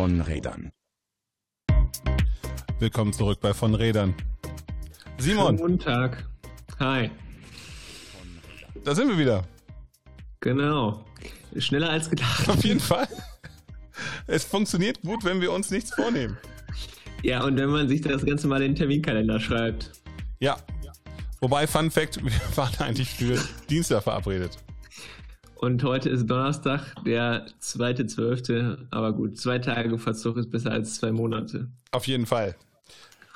von Rädern. Willkommen zurück bei von Rädern. Simon. Schönen guten Tag. Hi. Da sind wir wieder. Genau. Schneller als gedacht. Auf jeden Fall. Es funktioniert gut, wenn wir uns nichts vornehmen. Ja, und wenn man sich das Ganze mal in den Terminkalender schreibt. Ja. Wobei, Fun Fact, wir waren eigentlich für Dienstag verabredet. Und heute ist Donnerstag, der 2.12. Aber gut, zwei Tage Verzug ist besser als zwei Monate. Auf jeden Fall.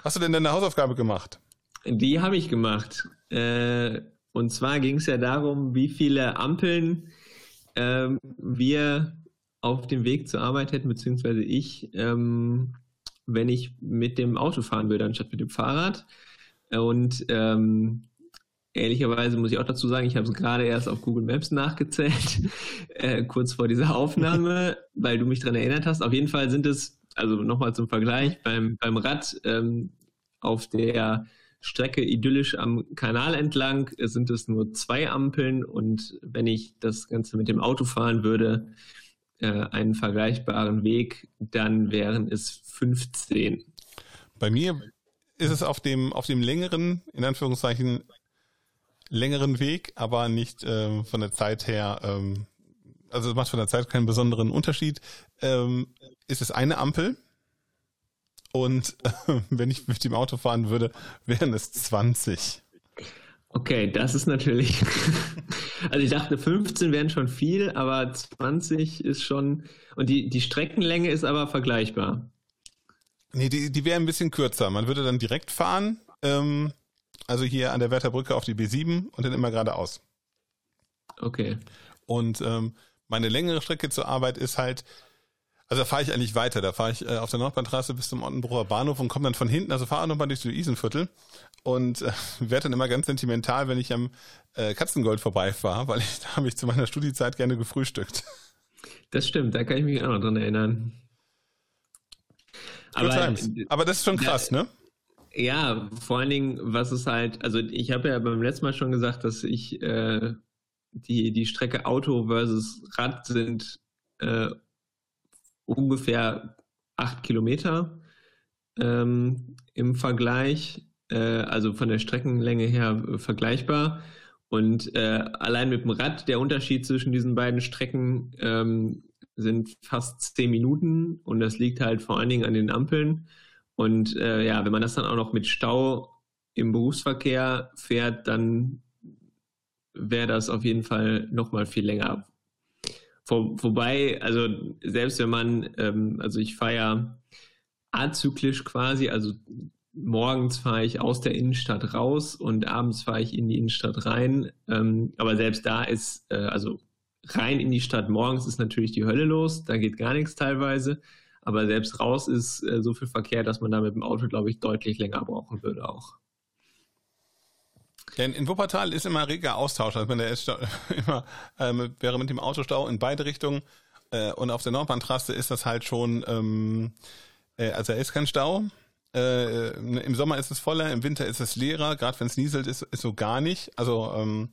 Hast du denn deine Hausaufgabe gemacht? Die habe ich gemacht. Äh, und zwar ging es ja darum, wie viele Ampeln ähm, wir auf dem Weg zur Arbeit hätten, beziehungsweise ich, ähm, wenn ich mit dem Auto fahren würde, anstatt mit dem Fahrrad. Und ähm, ehrlicherweise muss ich auch dazu sagen, ich habe es gerade erst auf Google Maps nachgezählt, äh, kurz vor dieser Aufnahme, weil du mich daran erinnert hast. Auf jeden Fall sind es, also nochmal zum Vergleich, beim, beim Rad ähm, auf der Strecke idyllisch am Kanal entlang sind es nur zwei Ampeln und wenn ich das Ganze mit dem Auto fahren würde, äh, einen vergleichbaren Weg, dann wären es 15. Bei mir ist es auf dem, auf dem längeren, in Anführungszeichen, längeren Weg, aber nicht ähm, von der Zeit her, ähm, also es macht von der Zeit keinen besonderen Unterschied. Ähm, ist es eine Ampel, und äh, wenn ich mit dem Auto fahren würde, wären es 20. Okay, das ist natürlich. also ich dachte, 15 wären schon viel, aber 20 ist schon. Und die, die Streckenlänge ist aber vergleichbar. Nee, die, die wäre ein bisschen kürzer. Man würde dann direkt fahren, ähm, also hier an der Werther Brücke auf die B7 und dann immer geradeaus. Okay. Und ähm, meine längere Strecke zur Arbeit ist halt also da fahre ich eigentlich weiter. Da fahre ich äh, auf der Nordbahntraße bis zum Ottenbrucher Bahnhof und komme dann von hinten, also fahre auch nochmal durch die Isenviertel und äh, werde dann immer ganz sentimental, wenn ich am äh, Katzengold vorbeifahre, weil ich da habe ich zu meiner Studiezeit gerne gefrühstückt. Das stimmt, da kann ich mich auch noch dran erinnern. Aber, Aber das ist schon krass, ja, ne? Ja, vor allen Dingen, was ist halt, also ich habe ja beim letzten Mal schon gesagt, dass ich äh, die, die Strecke Auto versus Rad sind äh, ungefähr acht Kilometer ähm, im Vergleich, äh, also von der Streckenlänge her äh, vergleichbar. Und äh, allein mit dem Rad, der Unterschied zwischen diesen beiden Strecken ähm, sind fast zehn Minuten und das liegt halt vor allen Dingen an den Ampeln. Und äh, ja, wenn man das dann auch noch mit Stau im Berufsverkehr fährt, dann wäre das auf jeden Fall nochmal viel länger. Vor, wobei, also selbst wenn man, ähm, also ich fahre ja azyklisch quasi, also morgens fahre ich aus der Innenstadt raus und abends fahre ich in die Innenstadt rein. Ähm, aber selbst da ist, äh, also rein in die Stadt morgens ist natürlich die Hölle los, da geht gar nichts teilweise. Aber selbst raus ist äh, so viel Verkehr, dass man da mit dem Auto, glaube ich, deutlich länger brauchen würde auch. Denn in Wuppertal ist immer reger Austausch. Also der ist immer, ähm, wäre mit dem Autostau in beide Richtungen. Äh, und auf der Nordbahntrasse ist das halt schon, ähm, äh, also er ist kein Stau. Äh, Im Sommer ist es voller, im Winter ist es leerer. Gerade wenn es nieselt, ist, ist so gar nicht. Also ähm,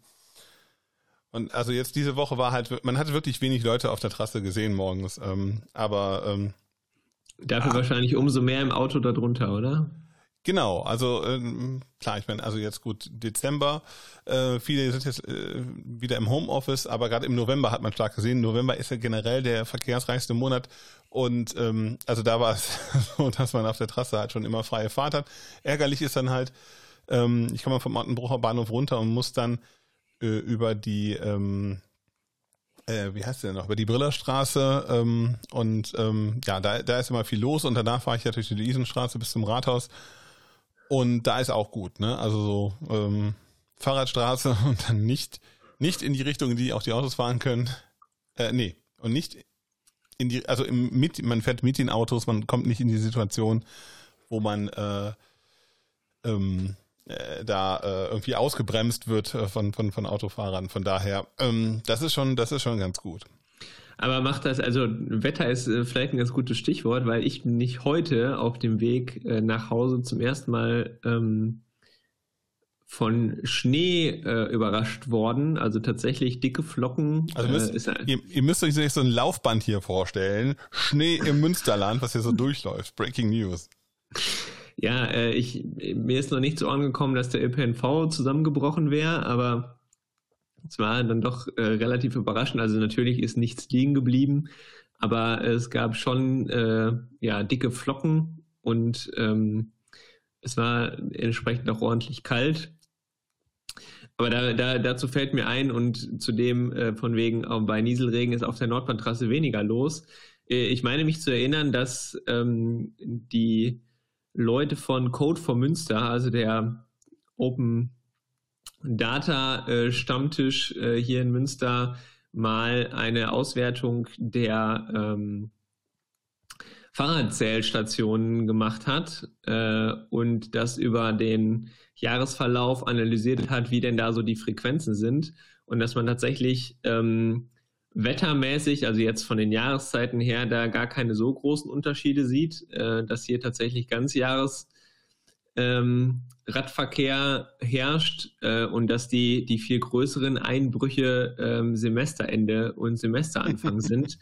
und also jetzt diese Woche war halt, man hatte wirklich wenig Leute auf der Trasse gesehen morgens. Ähm, aber ähm, dafür ah, wahrscheinlich umso mehr im Auto darunter, oder? Genau, also ähm, klar, ich meine, also jetzt gut Dezember, äh, viele sind jetzt äh, wieder im Homeoffice, aber gerade im November hat man stark gesehen, November ist ja generell der verkehrsreichste Monat und ähm, also da war es so, dass man auf der Trasse halt schon immer freie Fahrt hat. Ärgerlich ist dann halt, ähm, ich komme vom Ottenbrucher Bahnhof runter und muss dann äh, über die ähm, äh, wie heißt der noch, über die Brillerstraße ähm, und ähm, ja, da, da ist immer viel los und danach fahre ich durch die Luisenstraße bis zum Rathaus und da ist auch gut, ne? Also so ähm, Fahrradstraße und dann nicht, nicht in die Richtung, in die auch die Autos fahren können. Äh, nee, und nicht in die, also im, mit, man fährt mit den Autos, man kommt nicht in die Situation, wo man äh, ähm, äh, da äh, irgendwie ausgebremst wird äh, von, von, von Autofahrern. Von daher, ähm, das ist schon, das ist schon ganz gut. Aber macht das, also Wetter ist äh, vielleicht ein ganz gutes Stichwort, weil ich nicht heute auf dem Weg nach Hause zum ersten Mal ähm, von Schnee äh, überrascht worden. Also tatsächlich dicke Flocken. Also müsst, äh, ihr, ihr, müsst euch so ein Laufband hier vorstellen. Schnee im Münsterland, was hier so durchläuft. Breaking News. Ja, äh, ich, mir ist noch nicht so angekommen, dass der ÖPNV zusammengebrochen wäre, aber es war dann doch äh, relativ überraschend. Also natürlich ist nichts liegen geblieben, aber es gab schon äh, ja, dicke Flocken und ähm, es war entsprechend auch ordentlich kalt. Aber da, da, dazu fällt mir ein und zudem äh, von wegen auch bei Nieselregen ist auf der Nordbahntrasse weniger los. Äh, ich meine mich zu erinnern, dass ähm, die Leute von Code for Münster, also der Open Data äh, Stammtisch äh, hier in Münster, mal eine Auswertung der ähm, Fahrradzählstationen gemacht hat äh, und das über den Jahresverlauf analysiert hat, wie denn da so die Frequenzen sind und dass man tatsächlich ähm, wettermäßig, also jetzt von den Jahreszeiten her, da gar keine so großen Unterschiede sieht, äh, dass hier tatsächlich ganz Jahres ähm, Radverkehr herrscht äh, und dass die, die viel größeren Einbrüche ähm, Semesterende und Semesteranfang sind.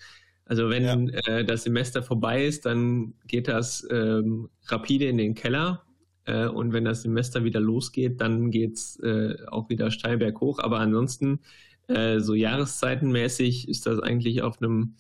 Also wenn ja. äh, das Semester vorbei ist, dann geht das ähm, rapide in den Keller. Äh, und wenn das Semester wieder losgeht, dann geht's äh, auch wieder steil berghoch. Aber ansonsten, äh, so jahreszeitenmäßig, ist das eigentlich auf einem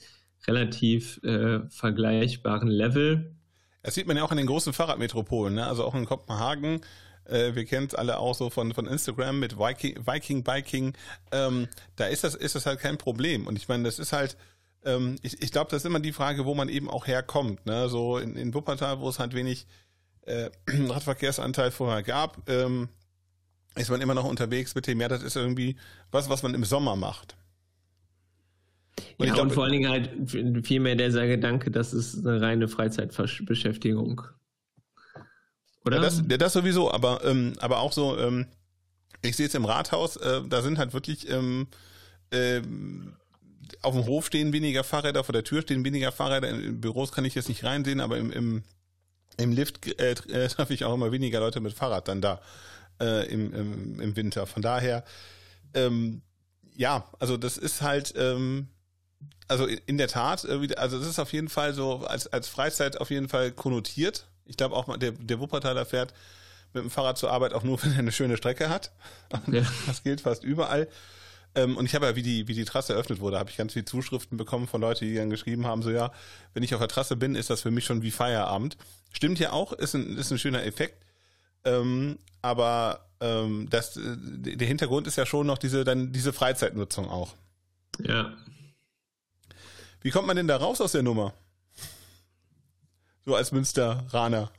relativ äh, vergleichbaren Level. Das sieht man ja auch in den großen Fahrradmetropolen, ne? also auch in Kopenhagen. Äh, wir kennen es alle auch so von, von Instagram mit Viking, Viking Biking. Ähm, da ist das, ist das halt kein Problem. Und ich meine, das ist halt, ähm, ich, ich glaube, das ist immer die Frage, wo man eben auch herkommt. Ne? So in, in Wuppertal, wo es halt wenig äh, Radverkehrsanteil vorher gab, ähm, ist man immer noch unterwegs mit dem, ja, das ist irgendwie was, was man im Sommer macht. Und ja, glaub, und vor allen Dingen halt vielmehr dieser Gedanke, das ist eine reine Freizeitbeschäftigung. Oder? Ja, das, das sowieso, aber, ähm, aber auch so, ähm, ich sehe es im Rathaus, äh, da sind halt wirklich ähm, ähm, auf dem Hof stehen weniger Fahrräder, vor der Tür stehen weniger Fahrräder, in Büros kann ich jetzt nicht reinsehen, aber im, im, im Lift äh, treffe ich auch immer weniger Leute mit Fahrrad dann da äh, im, im, im Winter. Von daher, ähm, ja, also das ist halt, ähm, also in der Tat, äh, also das ist auf jeden Fall so als, als Freizeit auf jeden Fall konnotiert. Ich glaube auch, der, der Wuppertaler fährt mit dem Fahrrad zur Arbeit auch nur, wenn er eine schöne Strecke hat. Ja. Das gilt fast überall. Ähm, und ich habe ja, wie die, wie die Trasse eröffnet wurde, habe ich ganz viele Zuschriften bekommen von Leuten, die dann geschrieben haben, so ja, wenn ich auf der Trasse bin, ist das für mich schon wie Feierabend. Stimmt ja auch, ist ein, ist ein schöner Effekt. Ähm, aber ähm, das, äh, der Hintergrund ist ja schon noch diese, dann diese Freizeitnutzung auch. Ja. Wie kommt man denn da raus aus der Nummer? So als Münsteraner.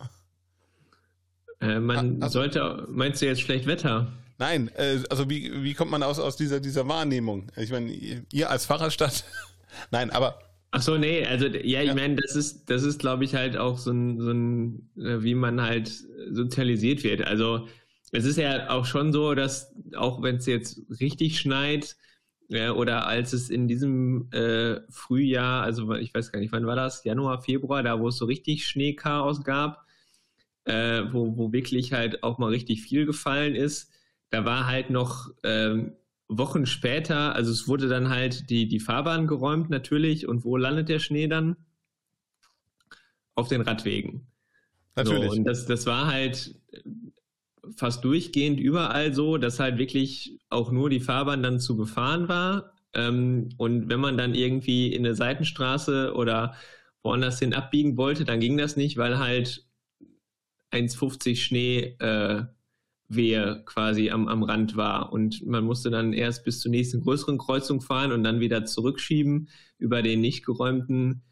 Äh, man also, sollte, meinst du jetzt schlecht Wetter? Nein, äh, also wie, wie kommt man aus, aus dieser, dieser Wahrnehmung? Ich meine, ihr als Fahrradstadt, nein, aber. Ach so, nee, also ja, ich ja. meine, das ist, das ist, glaube ich, halt auch so ein, so ein, äh, wie man halt sozialisiert wird. Also es ist ja auch schon so, dass auch wenn es jetzt richtig schneit, äh, oder als es in diesem äh, Frühjahr, also ich weiß gar nicht, wann war das, Januar, Februar, da wo es so richtig Schneechaos gab, äh, wo, wo wirklich halt auch mal richtig viel gefallen ist, da war halt noch ähm, Wochen später, also es wurde dann halt die, die Fahrbahn geräumt natürlich und wo landet der Schnee dann? Auf den Radwegen. Natürlich. So, und das, das war halt fast durchgehend überall so, dass halt wirklich auch nur die Fahrbahn dann zu befahren war. Ähm, und wenn man dann irgendwie in eine Seitenstraße oder woanders hin abbiegen wollte, dann ging das nicht, weil halt 1,50 Schnee äh, Wehe quasi am, am Rand war. Und man musste dann erst bis zur nächsten größeren Kreuzung fahren und dann wieder zurückschieben über den nicht geräumten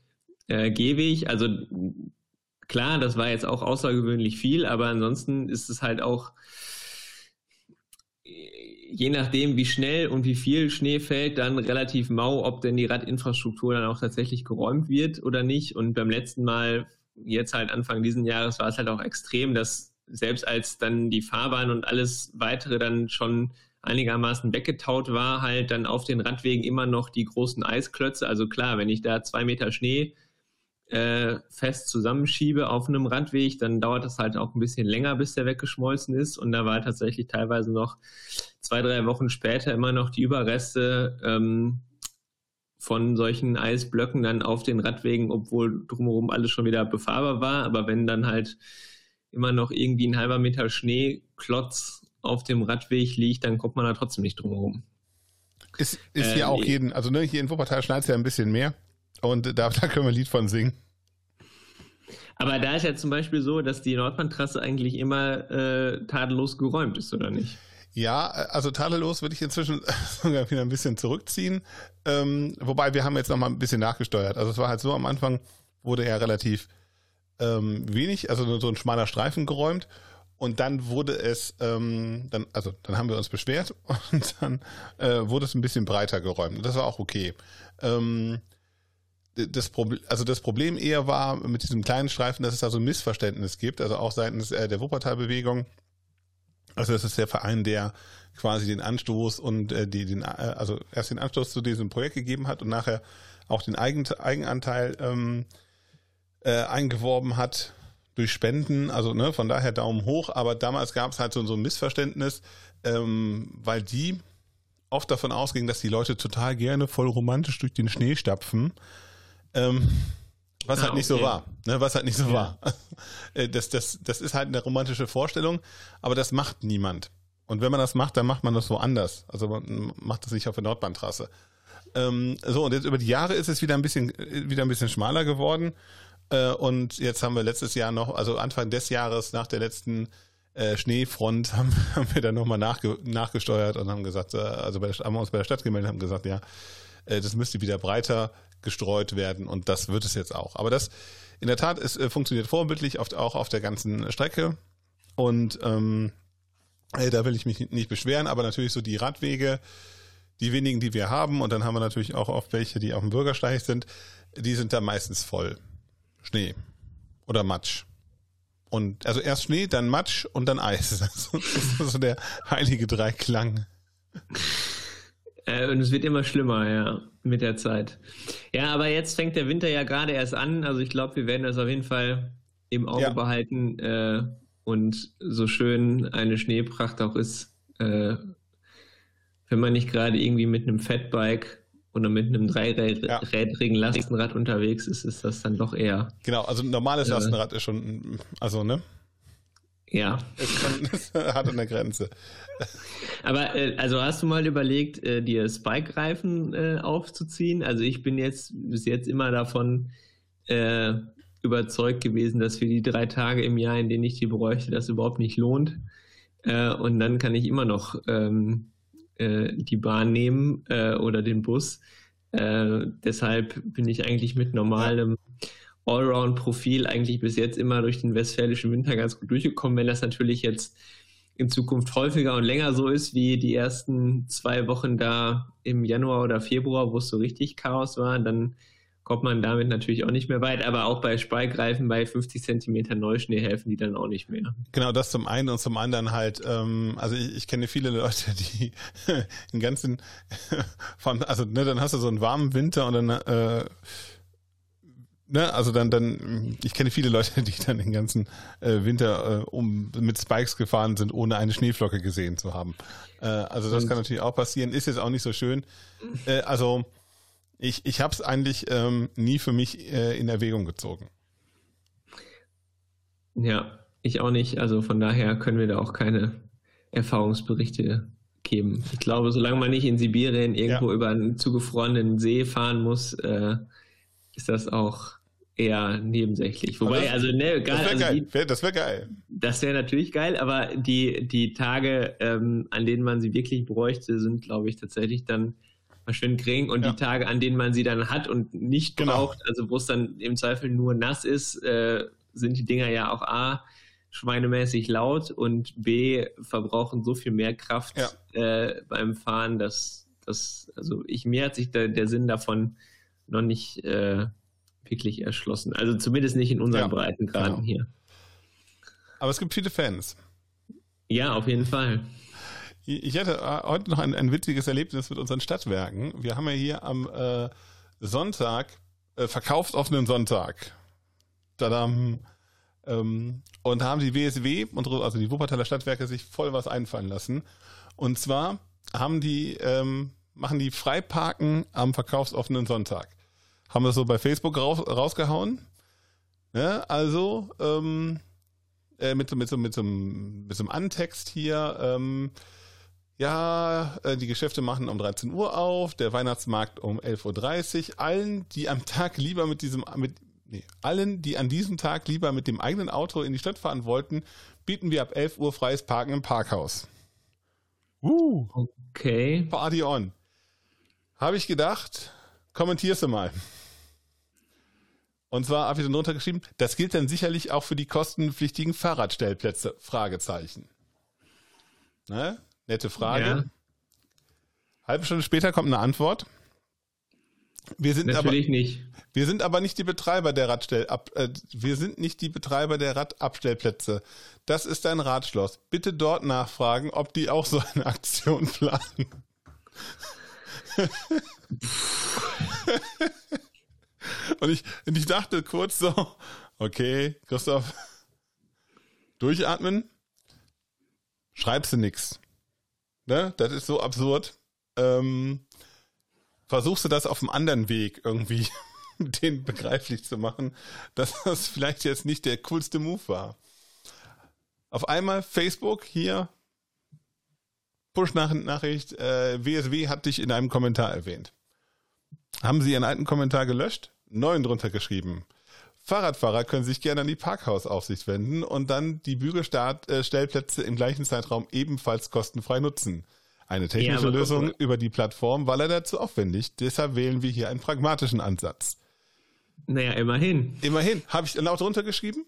äh, Gehweg. Also klar, das war jetzt auch außergewöhnlich viel, aber ansonsten ist es halt auch je nachdem, wie schnell und wie viel Schnee fällt, dann relativ mau, ob denn die Radinfrastruktur dann auch tatsächlich geräumt wird oder nicht. Und beim letzten Mal, jetzt halt Anfang diesen Jahres, war es halt auch extrem, dass selbst als dann die Fahrbahn und alles weitere dann schon einigermaßen weggetaut war, halt dann auf den Radwegen immer noch die großen Eisklötze. Also klar, wenn ich da zwei Meter Schnee äh, fest zusammenschiebe auf einem Radweg, dann dauert das halt auch ein bisschen länger, bis der weggeschmolzen ist. Und da war tatsächlich teilweise noch zwei, drei Wochen später immer noch die Überreste ähm, von solchen Eisblöcken dann auf den Radwegen, obwohl drumherum alles schon wieder befahrbar war. Aber wenn dann halt immer noch irgendwie ein halber Meter Schneeklotz auf dem Radweg liegt, dann kommt man da trotzdem nicht drumherum. Ist, ist hier ähm, auch jeden, also ne, hier in Wuppertal schneit es ja ein bisschen mehr und da, da können wir ein Lied von singen. Aber da ist ja zum Beispiel so, dass die Nordbahntrasse eigentlich immer äh, tadellos geräumt ist, oder nicht? Ja, also tadellos würde ich inzwischen sogar wieder ein bisschen zurückziehen. Ähm, wobei wir haben jetzt noch mal ein bisschen nachgesteuert. Also es war halt so, am Anfang wurde ja relativ ähm, wenig, also nur so ein schmaler Streifen geräumt. Und dann wurde es, ähm, dann, also dann haben wir uns beschwert und dann äh, wurde es ein bisschen breiter geräumt. Das war auch okay. Ähm, das Problem, also das Problem eher war mit diesem kleinen Streifen, dass es da so ein Missverständnis gibt, also auch seitens äh, der Wuppertal-Bewegung. Also das ist der Verein, der quasi den Anstoß und äh, die, den, äh, also erst den Anstoß zu diesem Projekt gegeben hat und nachher auch den Eigen, Eigenanteil ähm, äh, eingeworben hat durch Spenden. Also ne, von daher Daumen hoch. Aber damals gab es halt so, so ein Missverständnis, ähm, weil die oft davon ausgingen, dass die Leute total gerne voll romantisch durch den Schnee stapfen. Ähm, was ah, halt nicht okay. so war. Ne, was halt nicht so ja. war. Äh, das, das, das ist halt eine romantische Vorstellung, aber das macht niemand. Und wenn man das macht, dann macht man das woanders. Also man macht das nicht auf der Nordbahntrasse. Ähm, so, und jetzt über die Jahre ist es wieder ein bisschen, wieder ein bisschen schmaler geworden. Äh, und jetzt haben wir letztes Jahr noch, also Anfang des Jahres nach der letzten äh, Schneefront haben, haben wir dann nochmal nachge nachgesteuert und haben gesagt, äh, also bei haben wir uns bei der Stadt gemeldet, haben gesagt, ja, äh, das müsste wieder breiter gestreut werden und das wird es jetzt auch. Aber das in der Tat es äh, funktioniert vorbildlich, oft auch auf der ganzen Strecke und ähm, äh, da will ich mich nicht beschweren, aber natürlich so die Radwege, die wenigen, die wir haben und dann haben wir natürlich auch oft welche, die auf dem Bürgersteig sind, die sind da meistens voll. Schnee oder Matsch. Und also erst Schnee, dann Matsch und dann Eis. Das ist so der heilige Dreiklang. Äh, und es wird immer schlimmer, ja, mit der Zeit. Ja, aber jetzt fängt der Winter ja gerade erst an. Also ich glaube, wir werden das auf jeden Fall im Auge ja. behalten. Äh, und so schön eine Schneepracht auch ist, äh, wenn man nicht gerade irgendwie mit einem Fatbike oder mit einem dreirädrigen ja. Lastenrad unterwegs ist, ist das dann doch eher. Genau, also ein normales Lastenrad ist schon, also, ne? Ja. Ist hart an der Grenze. Aber äh, also hast du mal überlegt, äh, dir Spike-Reifen äh, aufzuziehen? Also ich bin jetzt bis jetzt immer davon äh, überzeugt gewesen, dass für die drei Tage im Jahr, in denen ich die bräuchte, das überhaupt nicht lohnt. Äh, und dann kann ich immer noch ähm, äh, die Bahn nehmen äh, oder den Bus. Äh, deshalb bin ich eigentlich mit normalem Allround-Profil eigentlich bis jetzt immer durch den westfälischen Winter ganz gut durchgekommen. Wenn das natürlich jetzt in Zukunft häufiger und länger so ist wie die ersten zwei Wochen da im Januar oder Februar, wo es so richtig Chaos war, dann kommt man damit natürlich auch nicht mehr weit, aber auch bei Speigreifen bei 50 Zentimeter Neuschnee helfen die dann auch nicht mehr. Genau, das zum einen und zum anderen halt, ähm, also ich, ich kenne viele Leute, die den ganzen, also ne, dann hast du so einen warmen Winter und dann äh, ne, also dann, dann, ich kenne viele Leute, die dann den ganzen äh, Winter äh, um mit Spikes gefahren sind, ohne eine Schneeflocke gesehen zu haben. Äh, also das und kann natürlich auch passieren, ist jetzt auch nicht so schön. Äh, also ich, ich habe es eigentlich ähm, nie für mich äh, in Erwägung gezogen. Ja, ich auch nicht. Also von daher können wir da auch keine Erfahrungsberichte geben. Ich glaube, solange man nicht in Sibirien irgendwo ja. über einen zugefrorenen See fahren muss, äh, ist das auch eher nebensächlich. Wobei, das, also, ne, gar, das wäre also geil. das wäre geil. Das wäre natürlich geil, aber die, die Tage, ähm, an denen man sie wirklich bräuchte, sind, glaube ich, tatsächlich dann verschwindend gering und ja. die Tage, an denen man sie dann hat und nicht genau. braucht, also wo es dann im Zweifel nur nass ist, äh, sind die Dinger ja auch A, schweinemäßig laut und B, verbrauchen so viel mehr Kraft ja. äh, beim Fahren, dass, dass, also ich, mir hat sich der, der Sinn davon noch nicht äh, wirklich erschlossen. Also zumindest nicht in unseren ja, Breitengraden genau. hier. Aber es gibt viele Fans. Ja, auf jeden Fall. Ich hatte äh, heute noch ein, ein witziges Erlebnis mit unseren Stadtwerken. Wir haben ja hier am äh, Sonntag äh, verkaufsoffenen Sonntag. Tadam. Ähm, und haben die WSW, also die Wuppertaler Stadtwerke, sich voll was einfallen lassen. Und zwar haben die, ähm, machen die Freiparken am verkaufsoffenen Sonntag. Haben das so bei Facebook raus, rausgehauen. Ja, also ähm, äh, mit, mit, mit, mit, so einem, mit so einem Antext hier. Ähm, ja, äh, die Geschäfte machen um 13 Uhr auf, der Weihnachtsmarkt um 11.30 Uhr. Allen, die am Tag lieber mit diesem, mit, nee, allen, die an diesem Tag lieber mit dem eigenen Auto in die Stadt fahren wollten, bieten wir ab 11 Uhr freies Parken im Parkhaus. Uh. Okay. Party on. Habe ich gedacht, kommentierst du mal. Und zwar habe ich dann drunter geschrieben, das gilt dann sicherlich auch für die kostenpflichtigen Fahrradstellplätze? Fragezeichen. Ne? Nette Frage. Ja. Halbe Stunde später kommt eine Antwort. Wir sind Natürlich aber, nicht. Wir sind aber nicht die Betreiber der Radstell, ab, äh, wir sind nicht die Betreiber der Radabstellplätze. Das ist ein Radschloss. Bitte dort nachfragen, ob die auch so eine Aktion planen. und ich, und ich dachte kurz so, okay, Christoph, durchatmen, schreibst du nix. Ne? Das ist so absurd. Ähm, versuchst du das auf einem anderen Weg irgendwie den begreiflich zu machen, dass das vielleicht jetzt nicht der coolste Move war. Auf einmal Facebook hier Push-Nachricht, äh, WSW hat dich in einem Kommentar erwähnt. Haben Sie Ihren alten Kommentar gelöscht? Neuen drunter geschrieben. Fahrradfahrer können sich gerne an die Parkhausaufsicht wenden und dann die Bügelstellplätze im gleichen Zeitraum ebenfalls kostenfrei nutzen. Eine technische ja, Lösung über die Plattform war leider zu aufwendig, deshalb wählen wir hier einen pragmatischen Ansatz. Naja, immerhin. Immerhin. Habe ich dann auch drunter geschrieben?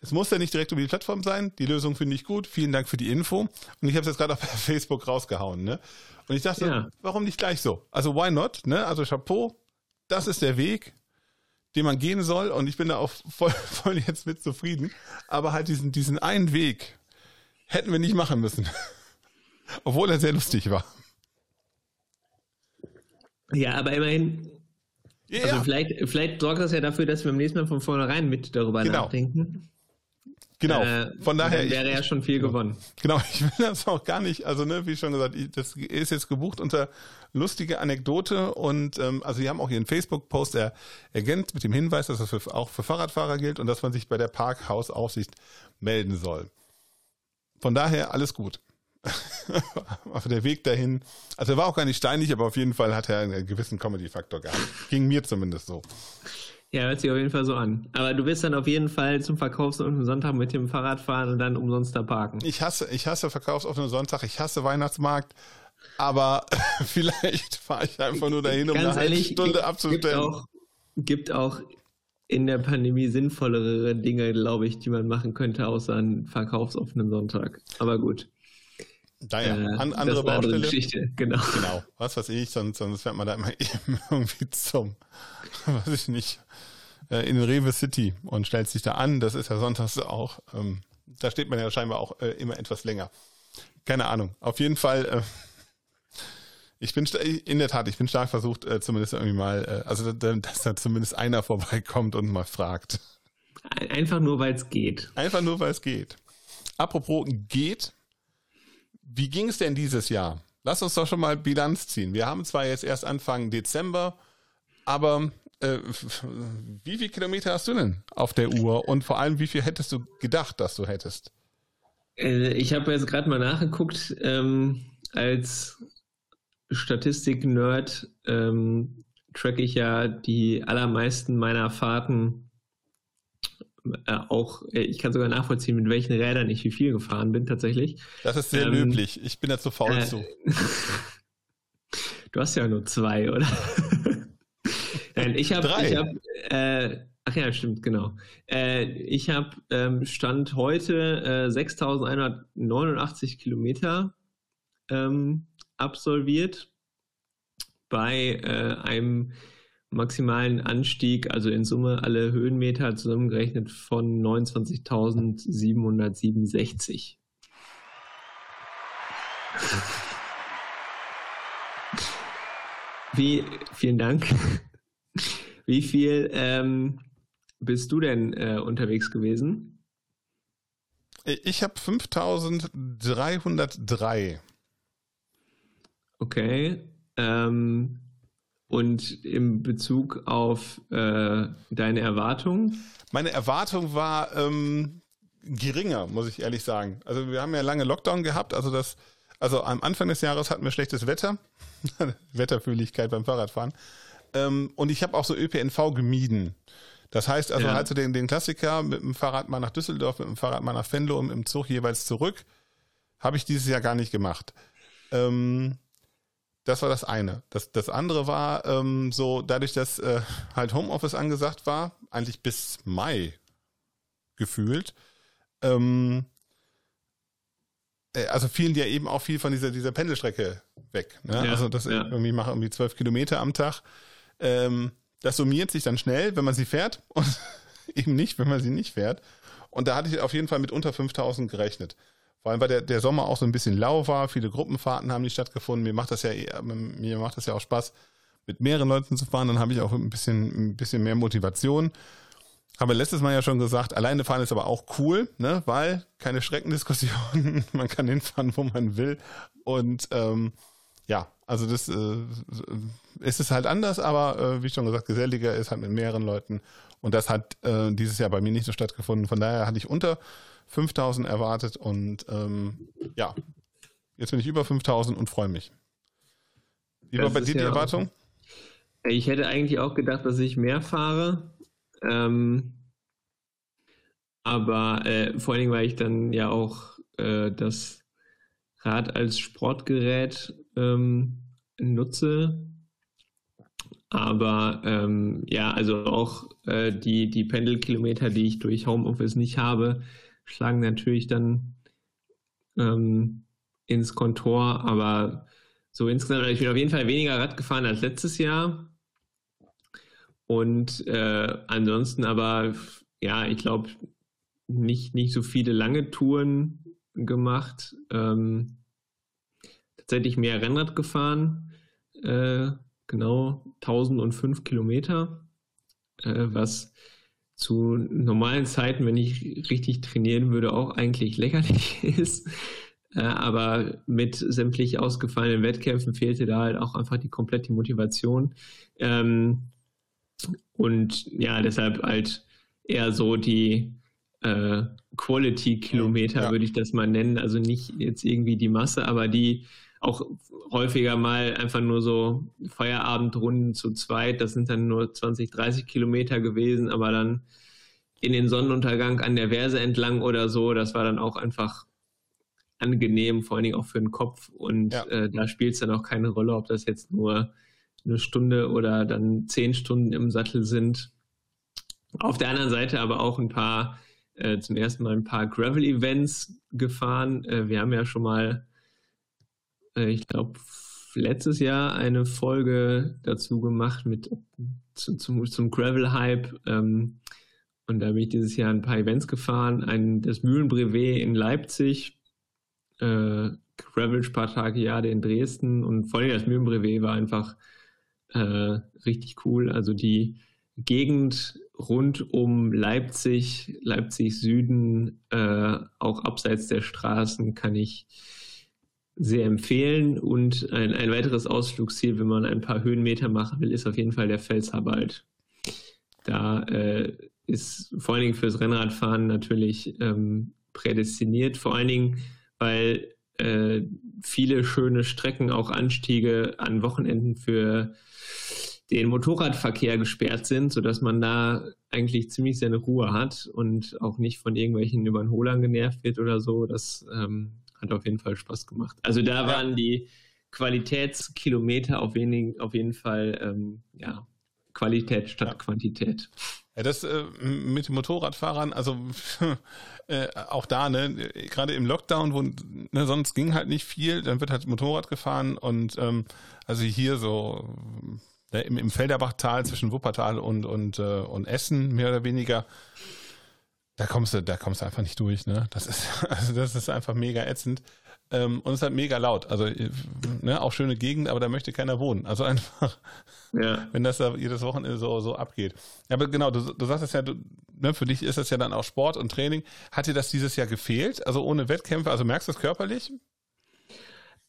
Es muss ja nicht direkt über die Plattform sein. Die Lösung finde ich gut. Vielen Dank für die Info. Und ich habe es jetzt gerade auf Facebook rausgehauen. Ne? Und ich dachte, ja. warum nicht gleich so? Also why not? Ne? Also Chapeau, das ist der Weg den man gehen soll und ich bin da auch voll, voll jetzt mit zufrieden. Aber halt diesen, diesen einen Weg hätten wir nicht machen müssen. Obwohl er sehr lustig war. Ja, aber immerhin. Ja. Also vielleicht, vielleicht sorgt das ja dafür, dass wir beim nächsten Mal von vornherein mit darüber genau. nachdenken. Genau. Äh, Von daher wäre ich, ja schon viel gewonnen. Genau, ich will das auch gar nicht, also ne, wie schon gesagt, ich, das ist jetzt gebucht unter lustige Anekdote und ähm, also sie haben auch ihren Facebook-Post er, ergänzt mit dem Hinweis, dass das für, auch für Fahrradfahrer gilt und dass man sich bei der Parkhausaufsicht melden soll. Von daher alles gut. aber der Weg dahin, also er war auch gar nicht steinig, aber auf jeden Fall hat er einen gewissen Comedy-Faktor gehabt. Ging mir zumindest so. Ja, hört sich auf jeden Fall so an. Aber du wirst dann auf jeden Fall zum Verkaufsoffenen Sonntag mit dem Fahrrad fahren und dann umsonst da parken. Ich hasse, ich hasse Verkaufsoffenen Sonntag, ich hasse Weihnachtsmarkt, aber vielleicht fahre ich einfach nur dahin, um Ganz eine ehrlich, halbe Stunde abzustellen. Gibt auch, gibt auch in der Pandemie sinnvollere Dinge, glaube ich, die man machen könnte, außer einen verkaufsoffenen Sonntag. Aber gut. Daher, äh, an, andere Baustelle. Andere Geschichte, genau. Genau, was weiß ich, sonst, sonst fährt man da immer eben irgendwie zum, weiß ich nicht, äh, in Rewe City und stellt sich da an. Das ist ja sonntags auch. Ähm, da steht man ja scheinbar auch äh, immer etwas länger. Keine Ahnung. Auf jeden Fall, äh, ich bin in der Tat, ich bin stark versucht, äh, zumindest irgendwie mal, äh, also dass da zumindest einer vorbeikommt und mal fragt. Einfach nur, weil es geht. Einfach nur, weil es geht. Apropos geht, wie ging es denn dieses Jahr? Lass uns doch schon mal Bilanz ziehen. Wir haben zwar jetzt erst Anfang Dezember, aber äh, wie viele Kilometer hast du denn auf der Uhr und vor allem, wie viel hättest du gedacht, dass du hättest? Äh, ich habe jetzt gerade mal nachgeguckt, ähm, als Statistik-Nerd ähm, track ich ja die allermeisten meiner Fahrten äh, auch, äh, ich kann sogar nachvollziehen, mit welchen Rädern ich wie viel gefahren bin tatsächlich. Das ist sehr ähm, löblich. Ich bin da zu faul äh, zu. du hast ja nur zwei, oder? Nein, ich habe, ich habe, äh, ach ja, stimmt, genau. Äh, ich habe ähm, Stand heute äh, 6.189 Kilometer ähm, absolviert bei äh, einem maximalen Anstieg, also in Summe alle Höhenmeter zusammengerechnet von 29.767. Wie, vielen Dank. Wie viel ähm, bist du denn äh, unterwegs gewesen? Ich habe 5303. Okay. Ähm, und im Bezug auf äh, deine Erwartung? Meine Erwartung war ähm, geringer, muss ich ehrlich sagen. Also wir haben ja lange Lockdown gehabt, also das, also am Anfang des Jahres hatten wir schlechtes Wetter, Wetterfühligkeit beim Fahrradfahren. Ähm, und ich habe auch so ÖPNV gemieden. Das heißt also ja. halt so den, den Klassiker mit dem Fahrrad mal nach Düsseldorf, mit dem Fahrrad mal nach Venlo und im Zug jeweils zurück, habe ich dieses Jahr gar nicht gemacht. Ähm, das war das eine. Das, das andere war ähm, so, dadurch, dass äh, halt Homeoffice angesagt war, eigentlich bis Mai gefühlt, ähm, äh, also fielen ja eben auch viel von dieser, dieser Pendelstrecke weg. Ne? Ja, also das ja. irgendwie mache irgendwie zwölf Kilometer am Tag. Ähm, das summiert sich dann schnell, wenn man sie fährt und eben nicht, wenn man sie nicht fährt. Und da hatte ich auf jeden Fall mit unter 5000 gerechnet. Vor allem, weil der, der Sommer auch so ein bisschen lau war, viele Gruppenfahrten haben nicht stattgefunden. Mir macht das ja, mir macht das ja auch Spaß, mit mehreren Leuten zu fahren. Dann habe ich auch ein bisschen, ein bisschen mehr Motivation. Habe letztes Mal ja schon gesagt, alleine fahren ist aber auch cool, ne, weil keine Schreckendiskussion, man kann hinfahren, wo man will. Und ähm, ja, also das äh, ist es halt anders, aber äh, wie schon gesagt, geselliger ist halt mit mehreren Leuten. Und das hat äh, dieses Jahr bei mir nicht so stattgefunden. Von daher hatte ich unter 5000 erwartet und ähm, ja, jetzt bin ich über 5000 und freue mich. Wie das war bei dir die ja Erwartung? Auch, ich hätte eigentlich auch gedacht, dass ich mehr fahre. Ähm, aber äh, vor allen Dingen, weil ich dann ja auch äh, das Rad als Sportgerät ähm, nutze. Aber ähm, ja, also auch äh, die, die Pendelkilometer, die ich durch Homeoffice nicht habe, schlagen natürlich dann ähm, ins Kontor. Aber so insgesamt, ich bin auf jeden Fall weniger Rad gefahren als letztes Jahr. Und äh, ansonsten aber, ja, ich glaube, nicht, nicht so viele lange Touren gemacht. Ähm, tatsächlich mehr Rennrad gefahren. Äh, genau 1005 Kilometer, äh, was zu normalen Zeiten, wenn ich richtig trainieren würde, auch eigentlich lächerlich ist. Äh, aber mit sämtlich ausgefallenen Wettkämpfen fehlte da halt auch einfach die komplette Motivation. Ähm, und ja, deshalb halt eher so die äh, Quality-Kilometer, ja. würde ich das mal nennen. Also nicht jetzt irgendwie die Masse, aber die auch häufiger mal einfach nur so Feierabendrunden zu zweit. Das sind dann nur 20, 30 Kilometer gewesen, aber dann in den Sonnenuntergang an der Verse entlang oder so. Das war dann auch einfach angenehm, vor allen Dingen auch für den Kopf. Und ja. äh, da spielt es dann auch keine Rolle, ob das jetzt nur eine Stunde oder dann zehn Stunden im Sattel sind. Auf der anderen Seite aber auch ein paar äh, zum ersten Mal ein paar Gravel-Events gefahren. Äh, wir haben ja schon mal, äh, ich glaube, letztes Jahr eine Folge dazu gemacht mit zu, zum, zum Gravel-Hype. Ähm, und da bin ich dieses Jahr ein paar Events gefahren. Ein, das Mühlenbrevet in Leipzig, äh, Gravel Spartakiade in Dresden und vor allem das Mühlenbrevet war einfach äh, richtig cool. Also die Gegend rund um Leipzig, Leipzig Süden, äh, auch abseits der Straßen, kann ich sehr empfehlen. Und ein, ein weiteres Ausflugsziel, wenn man ein paar Höhenmeter machen will, ist auf jeden Fall der Pfälzerwald. Da äh, ist vor allen Dingen fürs Rennradfahren natürlich ähm, prädestiniert, vor allen Dingen, weil äh, viele schöne Strecken, auch Anstiege an Wochenenden für den Motorradverkehr gesperrt sind, sodass man da eigentlich ziemlich seine Ruhe hat und auch nicht von irgendwelchen Überholern genervt wird oder so. Das ähm, hat auf jeden Fall Spaß gemacht. Also da waren die Qualitätskilometer auf, wenig, auf jeden Fall ähm, ja, Qualität statt ja. Quantität. Ja, das äh, mit Motorradfahrern, also äh, auch da, ne, gerade im Lockdown, wo ne, sonst ging halt nicht viel, dann wird halt Motorrad gefahren und ähm, also hier so ne, im, im Felderbachtal zwischen Wuppertal und, und, äh, und Essen, mehr oder weniger, da kommst du, da kommst du einfach nicht durch, ne? Das ist, also das ist einfach mega ätzend. Ähm, und es ist halt mega laut. Also, äh, ne, auch schöne Gegend, aber da möchte keiner wohnen. Also einfach, ja. wenn das da jedes Wochenende so, so abgeht. Aber genau, du, du sagst es ja, du, ne, für dich ist das ja dann auch Sport und Training. Hat dir das dieses Jahr gefehlt? Also ohne Wettkämpfe, also merkst du es körperlich?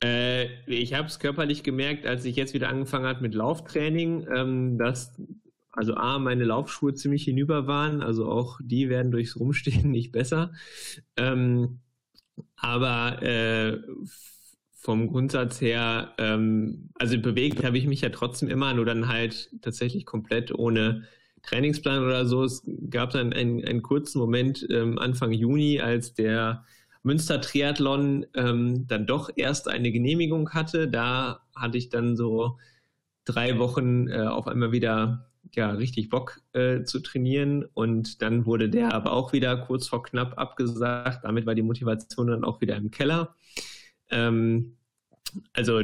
Äh, ich habe es körperlich gemerkt, als ich jetzt wieder angefangen habe mit Lauftraining, ähm, dass also A, meine Laufschuhe ziemlich hinüber waren, also auch die werden durchs Rumstehen nicht besser. Ähm, aber äh, vom Grundsatz her, ähm, also bewegt habe ich mich ja trotzdem immer, nur dann halt tatsächlich komplett ohne Trainingsplan oder so. Es gab dann einen, einen kurzen Moment ähm, Anfang Juni, als der Münster Triathlon ähm, dann doch erst eine Genehmigung hatte. Da hatte ich dann so drei Wochen äh, auf einmal wieder ja richtig Bock äh, zu trainieren und dann wurde der aber auch wieder kurz vor knapp abgesagt. Damit war die Motivation dann auch wieder im Keller. Ähm, also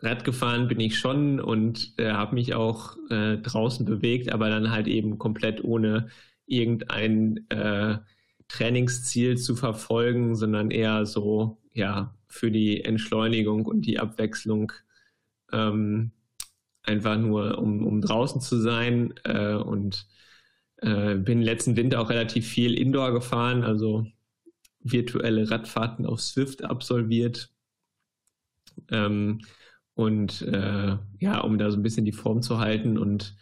Rad gefahren bin ich schon und äh, habe mich auch äh, draußen bewegt, aber dann halt eben komplett ohne irgendein äh, Trainingsziel zu verfolgen, sondern eher so ja für die Entschleunigung und die Abwechslung ähm, einfach nur, um, um draußen zu sein äh, und äh, bin letzten Winter auch relativ viel Indoor gefahren, also virtuelle Radfahrten auf Swift absolviert. Ähm, und äh, ja, um da so ein bisschen die Form zu halten und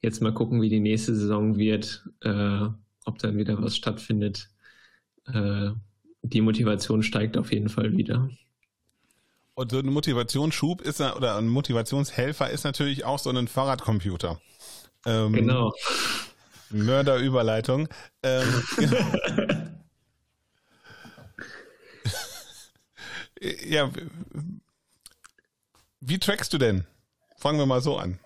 jetzt mal gucken, wie die nächste Saison wird, äh, ob dann wieder was stattfindet. Äh, die Motivation steigt auf jeden Fall wieder. Und so ein Motivationsschub ist oder ein Motivationshelfer ist natürlich auch so ein Fahrradcomputer. Ähm, genau. Mörderüberleitung. Ähm, ja, wie trackst du denn? Fangen wir mal so an.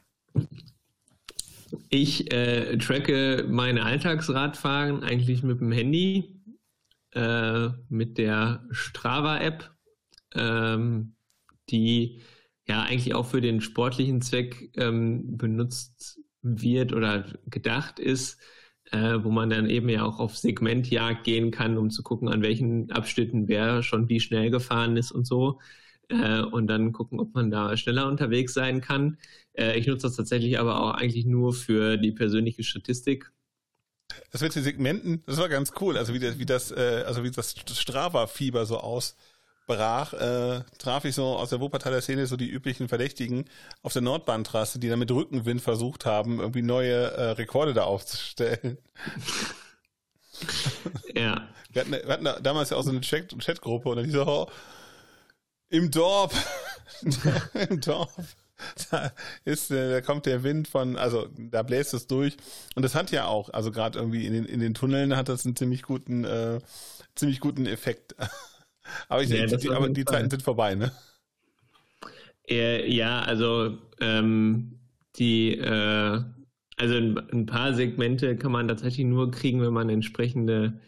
Ich äh, tracke meine Alltagsradfahren eigentlich mit dem Handy, äh, mit der Strava-App. Ähm, die ja eigentlich auch für den sportlichen Zweck ähm, benutzt wird oder gedacht ist, äh, wo man dann eben ja auch auf Segmentjagd gehen kann, um zu gucken, an welchen Abschnitten wer schon wie schnell gefahren ist und so. Äh, und dann gucken, ob man da schneller unterwegs sein kann. Äh, ich nutze das tatsächlich aber auch eigentlich nur für die persönliche Statistik. Das mit den Segmenten, das war ganz cool. Also wie das, wie das, äh, also wie das Strava-Fieber so aus brach, äh, traf ich so aus der Wuppertaler Szene so die üblichen Verdächtigen auf der Nordbahntrasse, die dann mit Rückenwind versucht haben, irgendwie neue äh, Rekorde da aufzustellen. Ja. Wir hatten, wir hatten damals ja auch so eine Chat Chatgruppe und dann diese, oh, im Dorf, im Dorf, da ist, äh, da kommt der Wind von, also da bläst es durch und das hat ja auch, also gerade irgendwie in den, in den Tunneln hat das einen ziemlich guten, äh, ziemlich guten Effekt. Aber, ich, ja, die, aber die Zeiten sind vorbei, ne? Ja, also ähm, die, äh, also ein, ein, paar Segmente kann man tatsächlich nur kriegen, wenn man entsprechende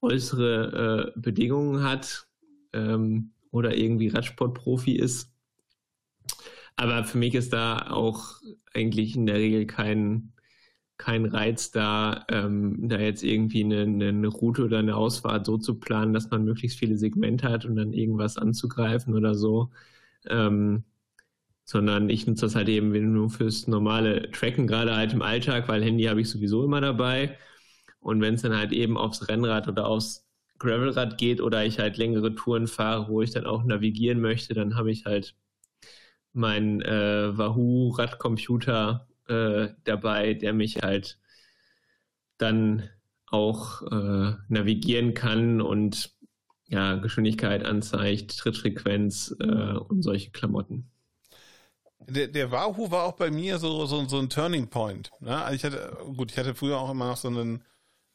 äußere äh, Bedingungen hat ähm, oder irgendwie Radsportprofi ist. Aber für mich ist da auch eigentlich in der Regel kein kein Reiz da, ähm, da jetzt irgendwie eine, eine Route oder eine Ausfahrt so zu planen, dass man möglichst viele Segmente hat und dann irgendwas anzugreifen oder so. Ähm, sondern ich nutze das halt eben nur fürs normale Tracken, gerade halt im Alltag, weil Handy habe ich sowieso immer dabei. Und wenn es dann halt eben aufs Rennrad oder aufs Gravelrad geht oder ich halt längere Touren fahre, wo ich dann auch navigieren möchte, dann habe ich halt meinen äh, Wahoo Radcomputer äh, dabei, der mich halt dann auch äh, navigieren kann und ja, Geschwindigkeit anzeigt, Trittfrequenz äh, und solche Klamotten. Der, der Wahoo war auch bei mir so, so, so ein Turning Point. Ne? Also ich hatte, gut, ich hatte früher auch immer noch so einen,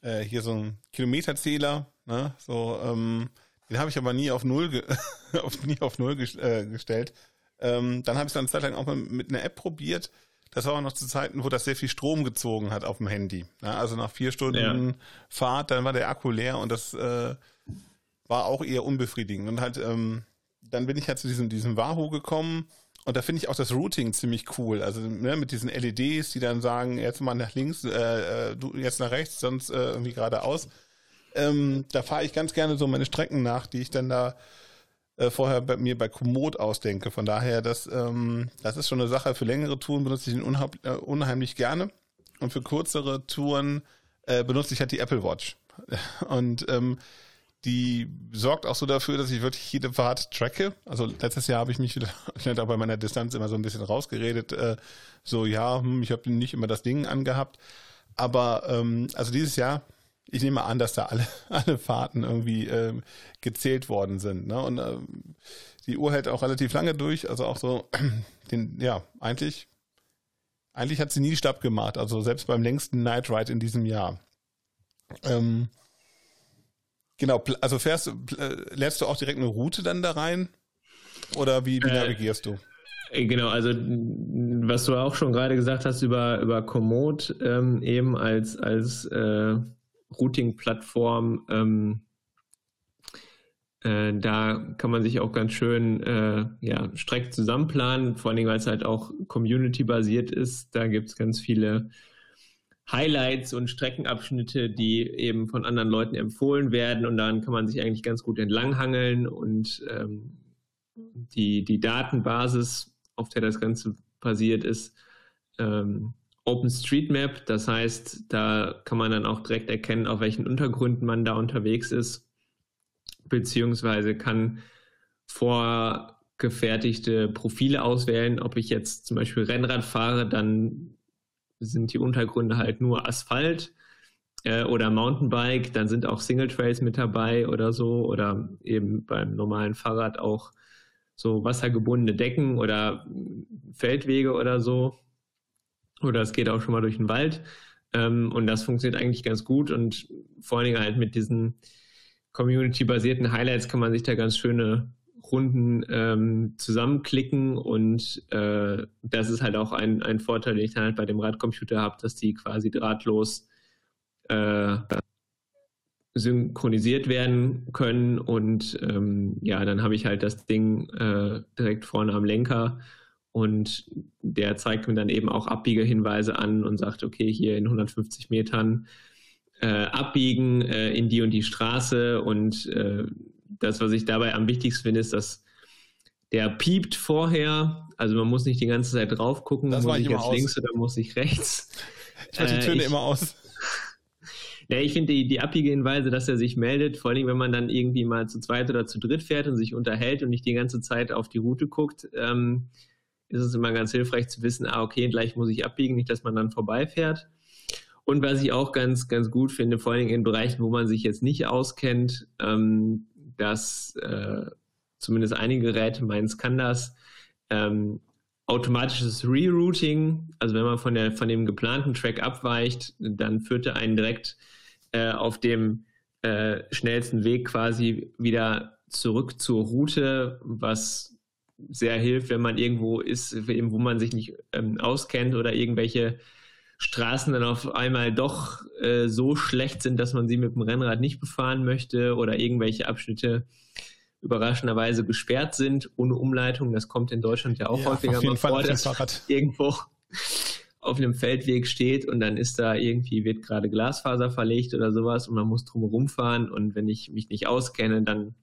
äh, hier so einen Kilometerzähler, ne? so, ähm, den habe ich aber nie auf Null, auf, nie auf Null gest äh, gestellt. Ähm, dann habe ich es dann eine Zeit lang auch mal mit einer App probiert, das war auch noch zu Zeiten, wo das sehr viel Strom gezogen hat auf dem Handy. Ja, also nach vier Stunden ja. Fahrt, dann war der Akku leer und das äh, war auch eher unbefriedigend. Und halt, ähm, dann bin ich halt zu diesem, diesem Wahoo gekommen und da finde ich auch das Routing ziemlich cool. Also ne, mit diesen LEDs, die dann sagen, jetzt mal nach links, äh, äh, du jetzt nach rechts, sonst äh, irgendwie geradeaus. Ähm, da fahre ich ganz gerne so meine Strecken nach, die ich dann da äh, vorher bei mir bei Komoot ausdenke. Von daher, das, ähm, das ist schon eine Sache. Für längere Touren benutze ich den unheim, äh, unheimlich gerne. Und für kürzere Touren äh, benutze ich halt die Apple Watch. Und ähm, die sorgt auch so dafür, dass ich wirklich jede Fahrt tracke. Also letztes Jahr habe ich mich wieder auch bei meiner Distanz immer so ein bisschen rausgeredet. Äh, so, ja, hm, ich habe nicht immer das Ding angehabt. Aber ähm, also dieses Jahr, ich nehme an, dass da alle, alle Fahrten irgendwie ähm, gezählt worden sind. Ne? Und ähm, die Uhr hält auch relativ lange durch. Also auch so, den, ja, eigentlich, eigentlich hat sie nie Stab gemacht. Also selbst beim längsten Night Ride in diesem Jahr. Ähm, Genau, also fährst du, lädst du auch direkt eine Route dann da rein? Oder wie, wie äh, navigierst du? Äh, genau, also was du auch schon gerade gesagt hast über, über Komoot ähm, eben als, als äh, Routing-Plattform, ähm, äh, da kann man sich auch ganz schön äh, ja, Strecken zusammenplanen, vor allem weil es halt auch community-basiert ist. Da gibt es ganz viele Highlights und Streckenabschnitte, die eben von anderen Leuten empfohlen werden und daran kann man sich eigentlich ganz gut entlanghangeln und ähm, die, die Datenbasis, auf der das Ganze basiert ist, ähm, OpenStreetMap. Das heißt, da kann man dann auch direkt erkennen, auf welchen Untergründen man da unterwegs ist, beziehungsweise kann vorgefertigte Profile auswählen. Ob ich jetzt zum Beispiel Rennrad fahre, dann sind die Untergründe halt nur Asphalt äh, oder Mountainbike, dann sind auch Single Trails mit dabei oder so oder eben beim normalen Fahrrad auch so wassergebundene Decken oder Feldwege oder so. Oder es geht auch schon mal durch den Wald. Ähm, und das funktioniert eigentlich ganz gut. Und vor allen Dingen halt mit diesen community-basierten Highlights kann man sich da ganz schöne Runden ähm, zusammenklicken. Und äh, das ist halt auch ein, ein Vorteil, den ich dann halt bei dem Radcomputer habe, dass die quasi drahtlos äh, synchronisiert werden können. Und ähm, ja, dann habe ich halt das Ding äh, direkt vorne am Lenker und der zeigt mir dann eben auch Abbiegehinweise an und sagt, okay, hier in 150 Metern äh, abbiegen äh, in die und die Straße und äh, das, was ich dabei am wichtigsten finde, ist, dass der piept vorher. Also man muss nicht die ganze Zeit drauf gucken, das muss ich jetzt aus. links oder muss ich rechts. Ich halte die Töne äh, immer aus. Ja, ich finde die, die Hinweise, dass er sich meldet, vor allem wenn man dann irgendwie mal zu zweit oder zu dritt fährt und sich unterhält und nicht die ganze Zeit auf die Route guckt, ähm, ist es immer ganz hilfreich zu wissen, ah, okay, gleich muss ich abbiegen, nicht, dass man dann vorbeifährt. Und was ich auch ganz, ganz gut finde, vor allem in Bereichen, wo man sich jetzt nicht auskennt, ähm, dass äh, zumindest einige Geräte, meins kann das, ähm, automatisches Rerouting, also wenn man von, der, von dem geplanten Track abweicht, dann führt er einen direkt äh, auf dem äh, schnellsten Weg quasi wieder zurück zur Route, was sehr hilft, wenn man irgendwo ist, wo man sich nicht ähm, auskennt oder irgendwelche Straßen dann auf einmal doch äh, so schlecht sind, dass man sie mit dem Rennrad nicht befahren möchte oder irgendwelche Abschnitte überraschenderweise gesperrt sind ohne Umleitung. Das kommt in Deutschland ja auch ja, häufiger mal vor, dass Fahrrad. irgendwo auf einem Feldweg steht und dann ist da irgendwie, wird gerade Glasfaser verlegt oder sowas und man muss drumherum fahren und wenn ich mich nicht auskenne, dann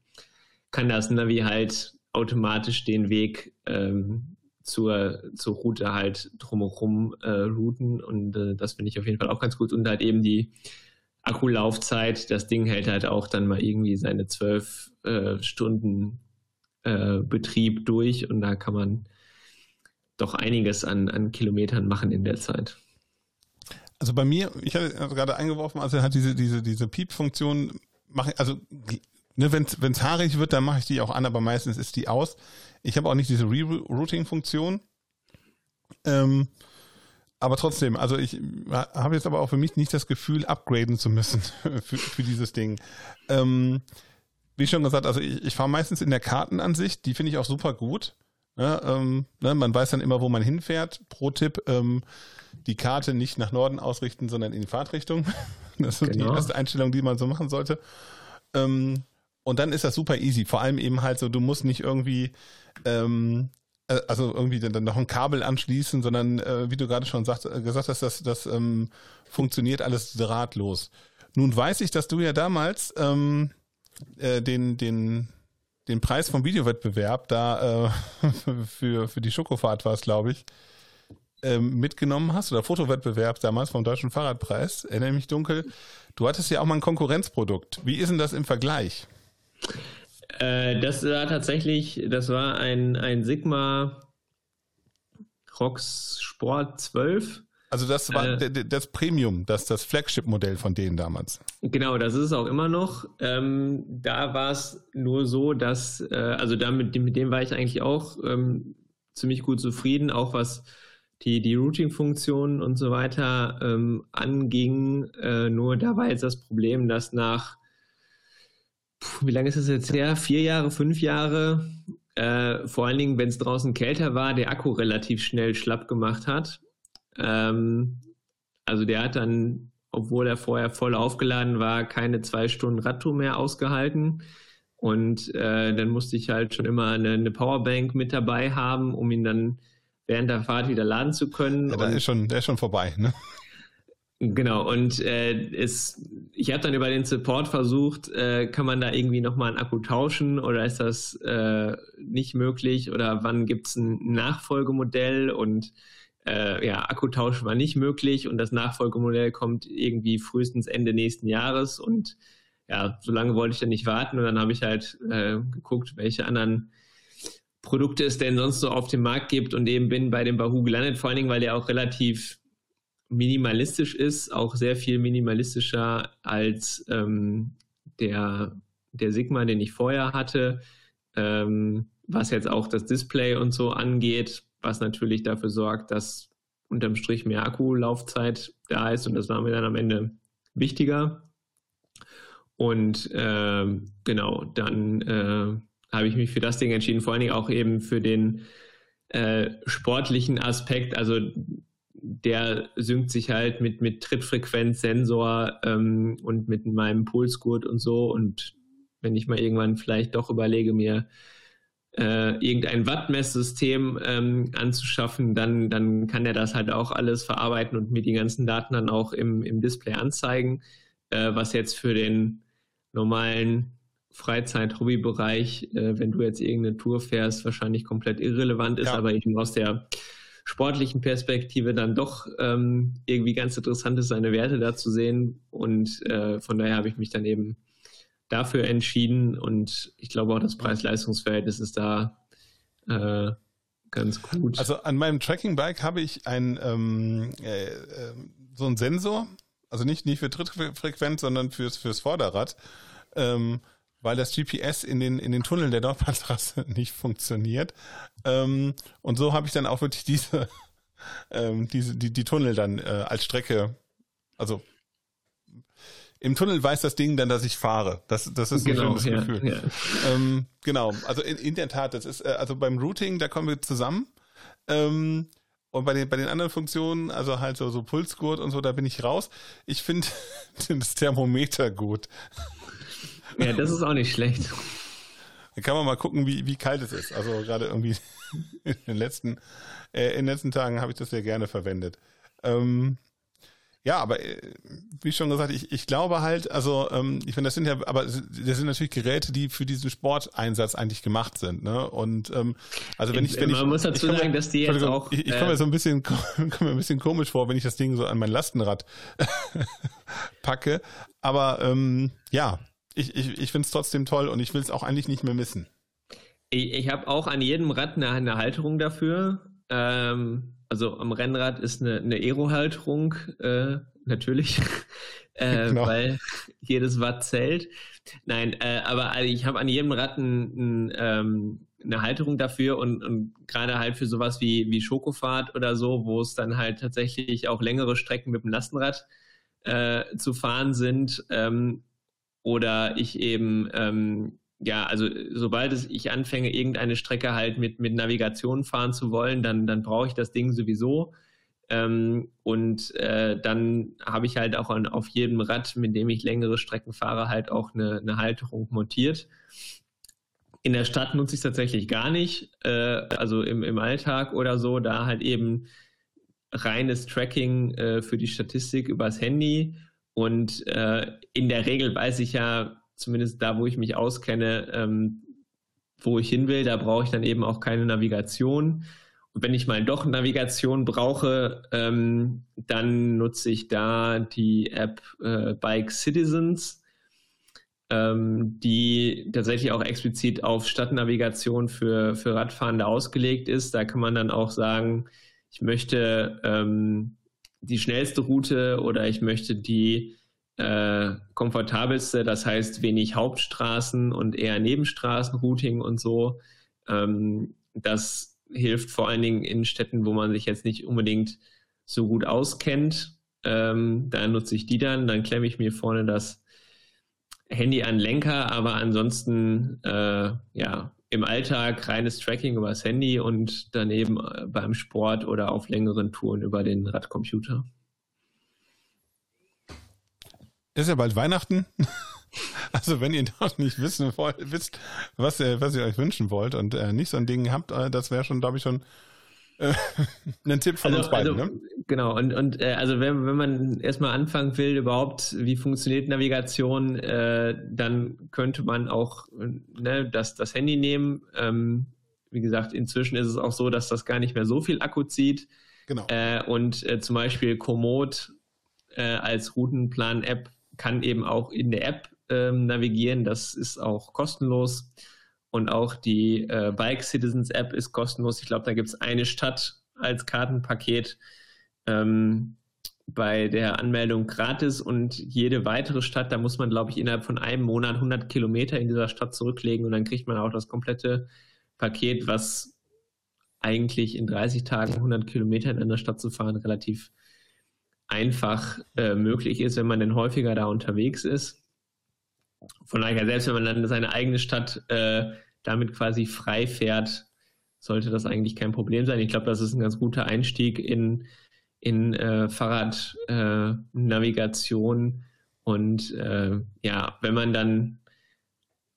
kann das Navi halt automatisch den Weg ähm, zur, zur Route halt drumherum äh, routen. Und äh, das finde ich auf jeden Fall auch ganz gut. Und halt eben die Akkulaufzeit, das Ding hält halt auch dann mal irgendwie seine zwölf äh, Stunden äh, Betrieb durch. Und da kann man doch einiges an, an Kilometern machen in der Zeit. Also bei mir, ich hatte gerade eingeworfen, also halt diese, diese, diese Piep-Funktion also ne, wenn es haarig wird, dann mache ich die auch an, aber meistens ist die aus. Ich habe auch nicht diese Rerouting-Funktion. Ähm, aber trotzdem, also ich habe jetzt aber auch für mich nicht das Gefühl, upgraden zu müssen für, für dieses Ding. Ähm, wie schon gesagt, also ich, ich fahre meistens in der Kartenansicht, die finde ich auch super gut. Ja, ähm, ne, man weiß dann immer, wo man hinfährt. Pro Tipp, ähm, die Karte nicht nach Norden ausrichten, sondern in die Fahrtrichtung. Das ist genau. die erste Einstellung, die man so machen sollte. Ähm, und dann ist das super easy. Vor allem eben halt so, du musst nicht irgendwie, ähm, äh, also irgendwie dann noch ein Kabel anschließen, sondern äh, wie du gerade schon sagt, äh, gesagt hast, das, das ähm, funktioniert alles drahtlos. Nun weiß ich, dass du ja damals ähm, äh, den, den, den Preis vom Videowettbewerb da äh, für, für die Schokofahrt war es, glaube ich, ähm, mitgenommen hast oder Fotowettbewerb damals vom Deutschen Fahrradpreis, erinnere mich dunkel. Du hattest ja auch mal ein Konkurrenzprodukt. Wie ist denn das im Vergleich? Äh, das war tatsächlich, das war ein, ein Sigma Rox Sport 12 also das war äh, das Premium, das das Flagship-Modell von denen damals. Genau, das ist es auch immer noch. Ähm, da war es nur so, dass, äh, also damit, mit dem war ich eigentlich auch ähm, ziemlich gut zufrieden, auch was die, die Routing-Funktionen und so weiter ähm, anging. Äh, nur da war jetzt das Problem, dass nach, wie lange ist es jetzt her? Vier Jahre, fünf Jahre, äh, vor allen Dingen, wenn es draußen kälter war, der Akku relativ schnell schlapp gemacht hat ähm, also der hat dann, obwohl er vorher voll aufgeladen war, keine zwei Stunden Radtour mehr ausgehalten. Und äh, dann musste ich halt schon immer eine, eine, Powerbank mit dabei haben, um ihn dann während der Fahrt wieder laden zu können. Ja, der, ist schon, der ist schon vorbei, ne? Genau, und äh, es, ich habe dann über den Support versucht, äh, kann man da irgendwie nochmal einen Akku tauschen oder ist das äh, nicht möglich oder wann gibt es ein Nachfolgemodell und äh, ja, Akkutausch war nicht möglich und das Nachfolgemodell kommt irgendwie frühestens Ende nächsten Jahres und ja, so lange wollte ich dann nicht warten und dann habe ich halt äh, geguckt, welche anderen Produkte es denn sonst so auf dem Markt gibt und eben bin bei dem Bahoo gelandet, vor allen Dingen, weil der auch relativ minimalistisch ist, auch sehr viel minimalistischer als ähm, der, der Sigma, den ich vorher hatte, ähm, was jetzt auch das Display und so angeht was natürlich dafür sorgt, dass unterm Strich mehr Akkulaufzeit da ist und das war mir dann am Ende wichtiger. Und äh, genau, dann äh, habe ich mich für das Ding entschieden, vor allen Dingen auch eben für den äh, sportlichen Aspekt. Also der synkt sich halt mit, mit Trittfrequenzsensor ähm, und mit meinem Pulsgurt und so. Und wenn ich mal irgendwann vielleicht doch überlege, mir äh, irgendein Wattmesssystem ähm, anzuschaffen, dann, dann kann er das halt auch alles verarbeiten und mir die ganzen Daten dann auch im, im Display anzeigen, äh, was jetzt für den normalen Freizeit-Hobby-Bereich, äh, wenn du jetzt irgendeine Tour fährst, wahrscheinlich komplett irrelevant ist, ja. aber eben aus der sportlichen Perspektive dann doch ähm, irgendwie ganz interessant ist, seine Werte da zu sehen. Und äh, von daher habe ich mich dann eben dafür entschieden und ich glaube auch das Preis-Leistungs-Verhältnis ist da äh, ganz gut. Also an meinem Tracking-Bike habe ich ein ähm, äh, äh, so einen Sensor, also nicht, nicht für Trittfrequenz, sondern fürs, fürs Vorderrad, ähm, weil das GPS in den, in den Tunneln der Nordbahnstraße nicht funktioniert. Ähm, und so habe ich dann auch wirklich diese, ähm, diese die, die Tunnel dann äh, als Strecke, also im Tunnel weiß das Ding dann, dass ich fahre. Das, das ist ein genau, schönes ja, Gefühl. Ja. Ähm, genau, also in, in der Tat, das ist, äh, also beim Routing, da kommen wir zusammen. Ähm, und bei den, bei den anderen Funktionen, also halt so, so Pulsgurt und so, da bin ich raus. Ich finde das Thermometer gut. Ja, das ist auch nicht schlecht. Da kann man mal gucken, wie, wie kalt es ist. Also gerade irgendwie in den letzten, äh, in den letzten Tagen habe ich das sehr gerne verwendet. Ähm, ja, aber äh, wie schon gesagt, ich, ich glaube halt, also ähm, ich finde, das sind ja, aber das sind natürlich Geräte, die für diesen Sporteinsatz eigentlich gemacht sind, ne? Und ähm, also wenn ich, wenn man ich, muss dazu sagen, dass die jetzt auch, ich, ich komme mir äh, so ein bisschen, komme mir ein bisschen komisch vor, wenn ich das Ding so an mein Lastenrad packe. Aber ähm, ja, ich, ich, ich finde es trotzdem toll und ich will es auch eigentlich nicht mehr missen. Ich, ich habe auch an jedem Rad eine, eine Halterung dafür. Ähm, also am Rennrad ist eine, eine Aero-Halterung, äh, natürlich, äh, genau. weil jedes Watt zählt. Nein, äh, aber also ich habe an jedem Rad ein, ein, ähm, eine Halterung dafür und, und gerade halt für sowas wie, wie Schokofahrt oder so, wo es dann halt tatsächlich auch längere Strecken mit dem Lastenrad äh, zu fahren sind ähm, oder ich eben ähm, ja, also sobald es, ich anfange, irgendeine Strecke halt mit, mit Navigation fahren zu wollen, dann, dann brauche ich das Ding sowieso. Ähm, und äh, dann habe ich halt auch an, auf jedem Rad, mit dem ich längere Strecken fahre, halt auch eine, eine Halterung montiert. In der Stadt nutze ich es tatsächlich gar nicht, äh, also im, im Alltag oder so, da halt eben reines Tracking äh, für die Statistik übers Handy. Und äh, in der Regel weiß ich ja, zumindest da, wo ich mich auskenne, ähm, wo ich hin will, da brauche ich dann eben auch keine Navigation. Und wenn ich mal doch Navigation brauche, ähm, dann nutze ich da die App äh, Bike Citizens, ähm, die tatsächlich auch explizit auf Stadtnavigation für, für Radfahrende ausgelegt ist. Da kann man dann auch sagen, ich möchte ähm, die schnellste Route oder ich möchte die äh, komfortabelste, das heißt wenig Hauptstraßen und eher Nebenstraßenrouting und so. Ähm, das hilft vor allen Dingen in Städten, wo man sich jetzt nicht unbedingt so gut auskennt. Ähm, da nutze ich die dann, dann klemme ich mir vorne das Handy an Lenker, aber ansonsten äh, ja im Alltag reines Tracking über das Handy und daneben äh, beim Sport oder auf längeren Touren über den Radcomputer. Ist ja bald Weihnachten. Also wenn ihr noch nicht wissen wollt, wisst, was ihr, was ihr euch wünschen wollt und äh, nicht so ein Ding habt, äh, das wäre schon, glaube ich, schon äh, ein Tipp von also, uns beiden. Also, ne? Genau, und, und äh, also wenn, wenn man erstmal anfangen will, überhaupt, wie funktioniert Navigation, äh, dann könnte man auch ne, das, das Handy nehmen. Ähm, wie gesagt, inzwischen ist es auch so, dass das gar nicht mehr so viel Akku zieht. Genau. Äh, und äh, zum Beispiel Komoot äh, als Routenplan-App kann eben auch in der App ähm, navigieren. Das ist auch kostenlos. Und auch die äh, Bike Citizens App ist kostenlos. Ich glaube, da gibt es eine Stadt als Kartenpaket ähm, bei der Anmeldung gratis und jede weitere Stadt, da muss man, glaube ich, innerhalb von einem Monat 100 Kilometer in dieser Stadt zurücklegen und dann kriegt man auch das komplette Paket, was eigentlich in 30 Tagen 100 Kilometer in einer Stadt zu fahren relativ einfach äh, möglich ist, wenn man denn häufiger da unterwegs ist. Von daher, selbst wenn man dann seine eigene Stadt äh, damit quasi frei fährt, sollte das eigentlich kein Problem sein. Ich glaube, das ist ein ganz guter Einstieg in, in äh, Fahrradnavigation. Äh, und äh, ja, wenn man dann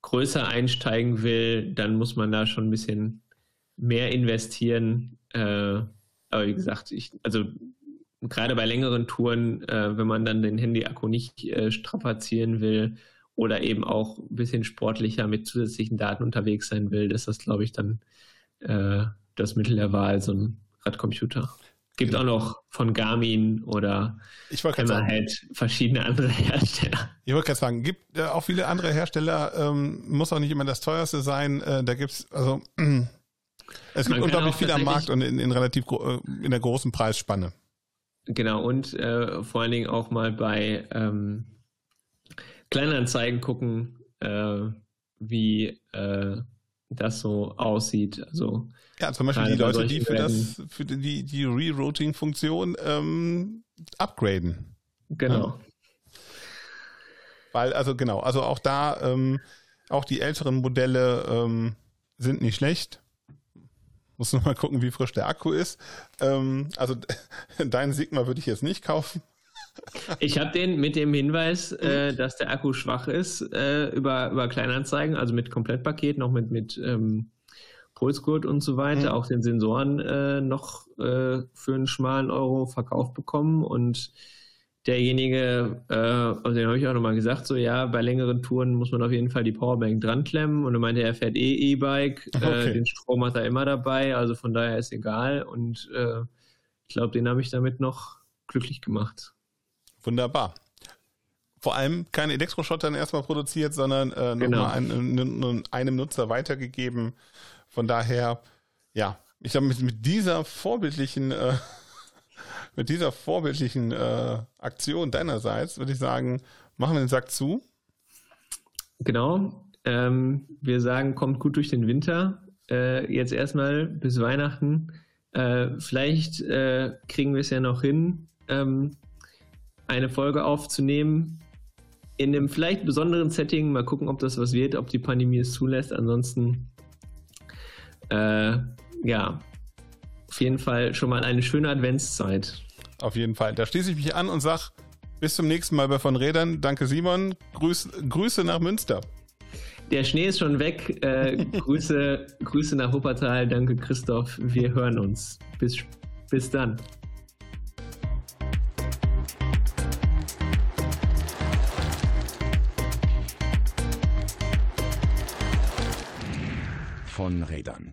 größer einsteigen will, dann muss man da schon ein bisschen mehr investieren. Äh, aber wie gesagt, ich, also gerade bei längeren Touren, äh, wenn man dann den Handy-Akku nicht äh, strapazieren will oder eben auch ein bisschen sportlicher mit zusätzlichen Daten unterwegs sein will, ist das, glaube ich, dann äh, das Mittel der Wahl, so ein Radcomputer. Gibt auch noch von Garmin oder ich Hammerhead verschiedene andere Hersteller. Ich wollte gerade sagen, gibt äh, auch viele andere Hersteller, ähm, muss auch nicht immer das teuerste sein. Äh, da gibt's also es gibt unglaublich viel am Markt und in, in relativ äh, in der großen Preisspanne. Genau, und äh, vor allen Dingen auch mal bei ähm, Kleinanzeigen gucken, äh, wie äh, das so aussieht. Also ja, zum Beispiel die Leute, die für das für die die Rerouting-Funktion ähm, upgraden. Genau. Ja. Weil also genau, also auch da ähm, auch die älteren Modelle ähm, sind nicht schlecht. Muss nur mal gucken, wie frisch der Akku ist. Ähm, also deinen Sigma würde ich jetzt nicht kaufen. Ich habe den mit dem Hinweis, äh, dass der Akku schwach ist, äh, über, über Kleinanzeigen, also mit Komplettpaket, noch mit, mit ähm, Pulsgurt und so weiter, mhm. auch den Sensoren äh, noch äh, für einen schmalen Euro verkauft bekommen und derjenige, äh, also den habe ich auch nochmal gesagt, so ja, bei längeren Touren muss man auf jeden Fall die Powerbank dran klemmen und er meinte, er fährt eh E-Bike, äh, okay. den Strom hat er immer dabei, also von daher ist egal und ich glaube, den habe ich damit noch glücklich gemacht. Wunderbar. Vor allem keine Elektroschottern erstmal produziert, sondern äh, nochmal genau. einem, einem Nutzer weitergegeben. Von daher, ja, ich glaube, mit, mit dieser vorbildlichen äh, mit dieser vorbildlichen äh, Aktion deinerseits würde ich sagen, machen wir den Sack zu. Genau. Ähm, wir sagen, kommt gut durch den Winter. Äh, jetzt erstmal bis Weihnachten. Äh, vielleicht äh, kriegen wir es ja noch hin, ähm, eine Folge aufzunehmen in einem vielleicht besonderen Setting. Mal gucken, ob das was wird, ob die Pandemie es zulässt. Ansonsten, äh, ja, auf jeden Fall schon mal eine schöne Adventszeit. Auf jeden Fall. Da schließe ich mich an und sage bis zum nächsten Mal bei von Rädern. Danke Simon. Grüß, Grüße nach Münster. Der Schnee ist schon weg. Äh, Grüße, Grüße nach Wuppertal. Danke Christoph. Wir hören uns. Bis, bis dann. Rädern.